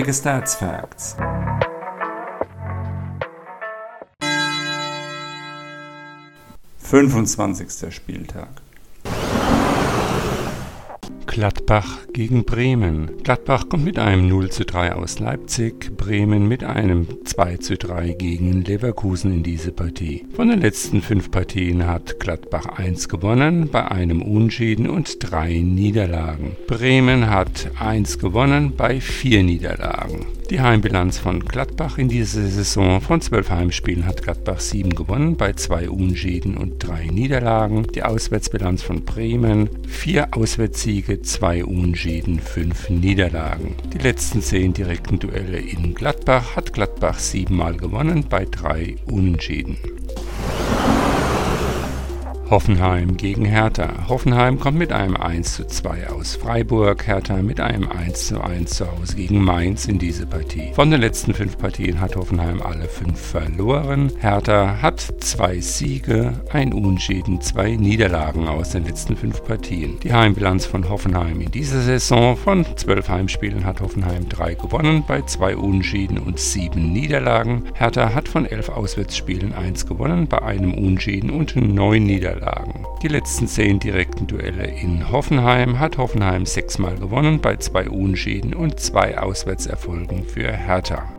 Nerdige Stats Facts. Fünfundzwanzigster Spieltag. Gladbach gegen Bremen. Gladbach kommt mit einem 0 zu 3 aus Leipzig, Bremen mit einem 2 zu 3 gegen Leverkusen in diese Partie. Von den letzten fünf Partien hat Gladbach 1 gewonnen, bei einem Unentschieden und drei Niederlagen. Bremen hat 1 gewonnen bei vier Niederlagen. Die Heimbilanz von Gladbach in dieser Saison von zwölf Heimspielen hat Gladbach sieben gewonnen bei zwei Unschäden und drei Niederlagen. Die Auswärtsbilanz von Bremen vier Auswärtssiege, zwei Unschäden, fünf Niederlagen. Die letzten zehn direkten Duelle in Gladbach hat Gladbach siebenmal gewonnen bei drei Unentschieden. Hoffenheim gegen Hertha. Hoffenheim kommt mit einem 1 zu 2 aus Freiburg, Hertha mit einem 1 zu 1 zu Hause gegen Mainz in diese Partie. Von den letzten fünf Partien hat Hoffenheim alle fünf verloren. Hertha hat zwei Siege, ein Unentschieden, zwei Niederlagen aus den letzten fünf Partien. Die Heimbilanz von Hoffenheim in dieser Saison von zwölf Heimspielen hat Hoffenheim drei gewonnen, bei zwei Unentschieden und sieben Niederlagen. Hertha hat von elf Auswärtsspielen eins gewonnen, bei einem Unentschieden und neun Niederlagen. Niederlagen. Die letzten zehn direkten Duelle in Hoffenheim hat Hoffenheim sechsmal gewonnen bei zwei Unschäden und zwei Auswärtserfolgen für Hertha.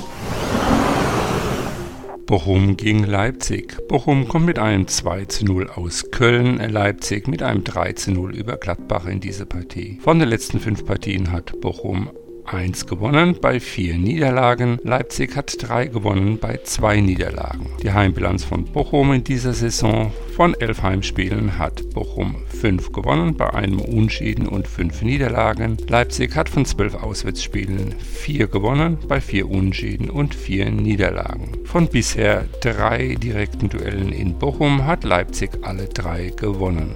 Bochum gegen Leipzig. Bochum kommt mit einem 2 zu 0 aus Köln, Leipzig mit einem 3 zu 0 über Gladbach in diese Partie. Von den letzten fünf Partien hat Bochum 1 gewonnen bei 4 Niederlagen. Leipzig hat 3 gewonnen bei 2 Niederlagen. Die Heimbilanz von Bochum in dieser Saison von 11 Heimspielen hat Bochum 5 gewonnen bei einem Unschieden und 5 Niederlagen. Leipzig hat von 12 Auswärtsspielen 4 gewonnen bei 4 Unschieden und 4 Niederlagen. Von bisher 3 direkten Duellen in Bochum hat Leipzig alle 3 gewonnen.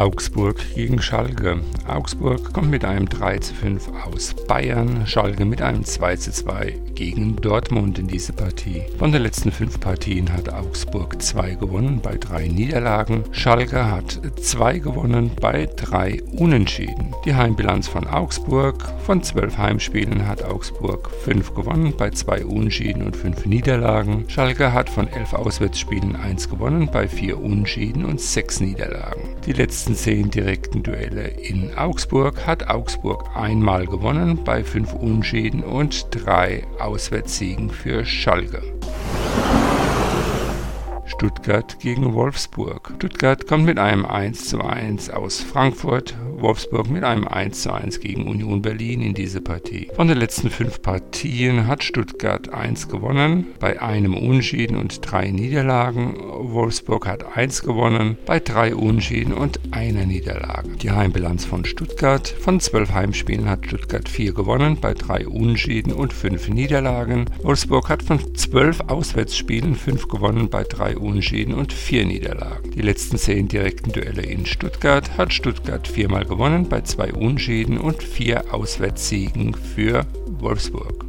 Augsburg gegen Schalke. Augsburg kommt mit einem 3 zu 5 aus Bayern, Schalke mit einem 2 zu 2 gegen Dortmund in diese Partie. Von den letzten fünf Partien hat Augsburg 2 gewonnen bei 3 Niederlagen, Schalke hat 2 gewonnen bei 3 Unentschieden. Die Heimbilanz von Augsburg von 12 Heimspielen hat Augsburg 5 gewonnen bei 2 Unentschieden und 5 Niederlagen. Schalke hat von 11 Auswärtsspielen 1 gewonnen bei 4 Unentschieden und 6 Niederlagen. Die letzten 10 direkten Duelle in Augsburg hat Augsburg einmal gewonnen bei 5 Unschäden und 3 Auswärtssiegen für Schalke. Stuttgart gegen Wolfsburg. Stuttgart kommt mit einem 1 zu 1 aus Frankfurt, Wolfsburg mit einem 1 zu 1 gegen Union Berlin in diese Partie. Von den letzten fünf Partien hat Stuttgart 1 gewonnen, bei einem Unschieden und drei Niederlagen. Wolfsburg hat 1 gewonnen, bei drei Unschieden und einer Niederlage. Die Heimbilanz von Stuttgart. Von zwölf Heimspielen hat Stuttgart 4 gewonnen, bei drei Unschieden und fünf Niederlagen. Wolfsburg hat von zwölf Auswärtsspielen 5 gewonnen, bei drei Unschieden und vier Niederlagen. Die letzten zehn direkten Duelle in Stuttgart hat Stuttgart viermal gewonnen bei zwei Unentschieden und vier Auswärtssiegen für Wolfsburg.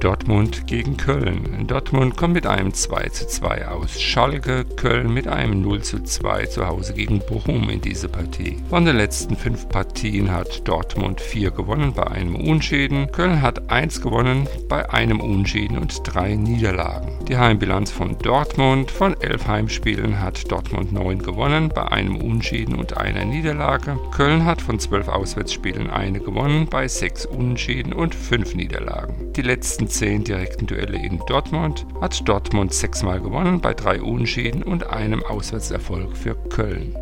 Dortmund gegen Köln. Dortmund kommt mit einem 2 zu 2 aus Schalke, Köln mit einem 0 zu 2 zu Hause gegen Bochum in diese Partie. Von den letzten fünf Partien hat Dortmund 4 gewonnen bei einem Unschäden, Köln hat 1 gewonnen bei einem Unschäden und 3 Niederlagen. Die Heimbilanz von Dortmund von 11 Heimspielen hat Dortmund 9 gewonnen bei einem Unschäden und einer Niederlage. Köln hat von 12 Auswärtsspielen eine gewonnen bei 6 Unschäden und 5 Niederlagen. Die letzten zehn direkten Duelle in Dortmund hat Dortmund sechsmal gewonnen bei drei Unschäden und einem Auswärtserfolg für Köln.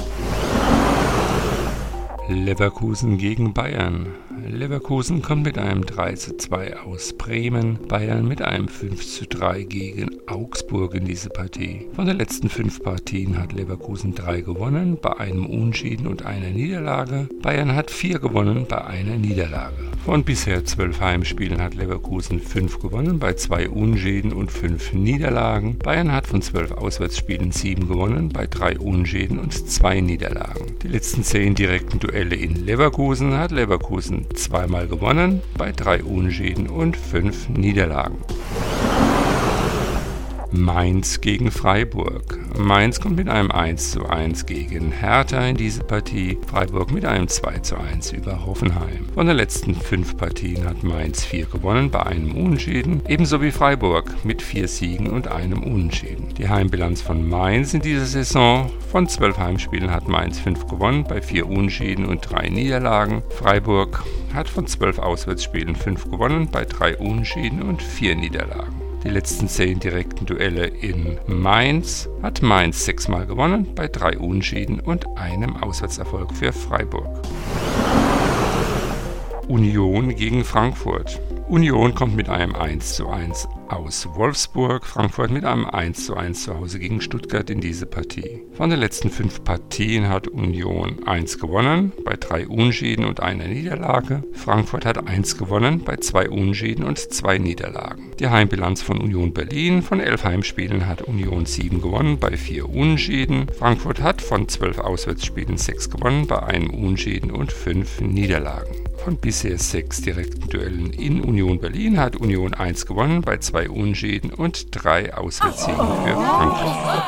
Leverkusen gegen Bayern. Leverkusen kommt mit einem 3 zu 2 aus Bremen, Bayern mit einem 5 zu 3 gegen Augsburg in diese Partie. Von den letzten fünf Partien hat Leverkusen 3 gewonnen, bei einem Unschieden und einer Niederlage. Bayern hat 4 gewonnen, bei einer Niederlage. Von bisher zwölf Heimspielen hat Leverkusen 5 gewonnen, bei 2 Unschäden und 5 Niederlagen. Bayern hat von 12 Auswärtsspielen 7 gewonnen, bei 3 Unschäden und 2 Niederlagen. Die letzten 10 direkten Duelle in Leverkusen hat Leverkusen zweimal gewonnen, bei 3 Unschäden und 5 Niederlagen. Mainz gegen Freiburg. Mainz kommt mit einem 1:1 gegen Hertha in diese Partie, Freiburg mit einem 2:1 über Hoffenheim. Von den letzten fünf Partien hat Mainz vier gewonnen bei einem Unentschieden, ebenso wie Freiburg mit vier Siegen und einem Unentschieden. Die Heimbilanz von Mainz in dieser Saison von zwölf Heimspielen hat Mainz fünf gewonnen bei vier Unentschieden und drei Niederlagen. Freiburg hat von zwölf Auswärtsspielen fünf gewonnen bei drei Unentschieden und vier Niederlagen. Die letzten zehn direkten Duelle in Mainz hat Mainz sechsmal gewonnen bei drei Unentschieden und einem Auswärtserfolg für Freiburg. Union gegen Frankfurt. Union kommt mit einem 1:1 aus Wolfsburg, Frankfurt mit einem 1:1 zu Hause gegen Stuttgart in diese Partie. Von den letzten fünf Partien hat Union 1 gewonnen, bei drei Unschieden und einer Niederlage. Frankfurt hat 1 gewonnen, bei zwei Unschieden und zwei Niederlagen. Die Heimbilanz von Union Berlin von elf Heimspielen hat Union 7 gewonnen, bei vier Unschieden. Frankfurt hat von zwölf Auswärtsspielen 6 gewonnen, bei einem Unschieden und fünf Niederlagen. Von bisher sechs direkten Duellen in Union Berlin hat Union 1 gewonnen bei zwei Unschäden und drei Auswärtssiegen für Frankfurt.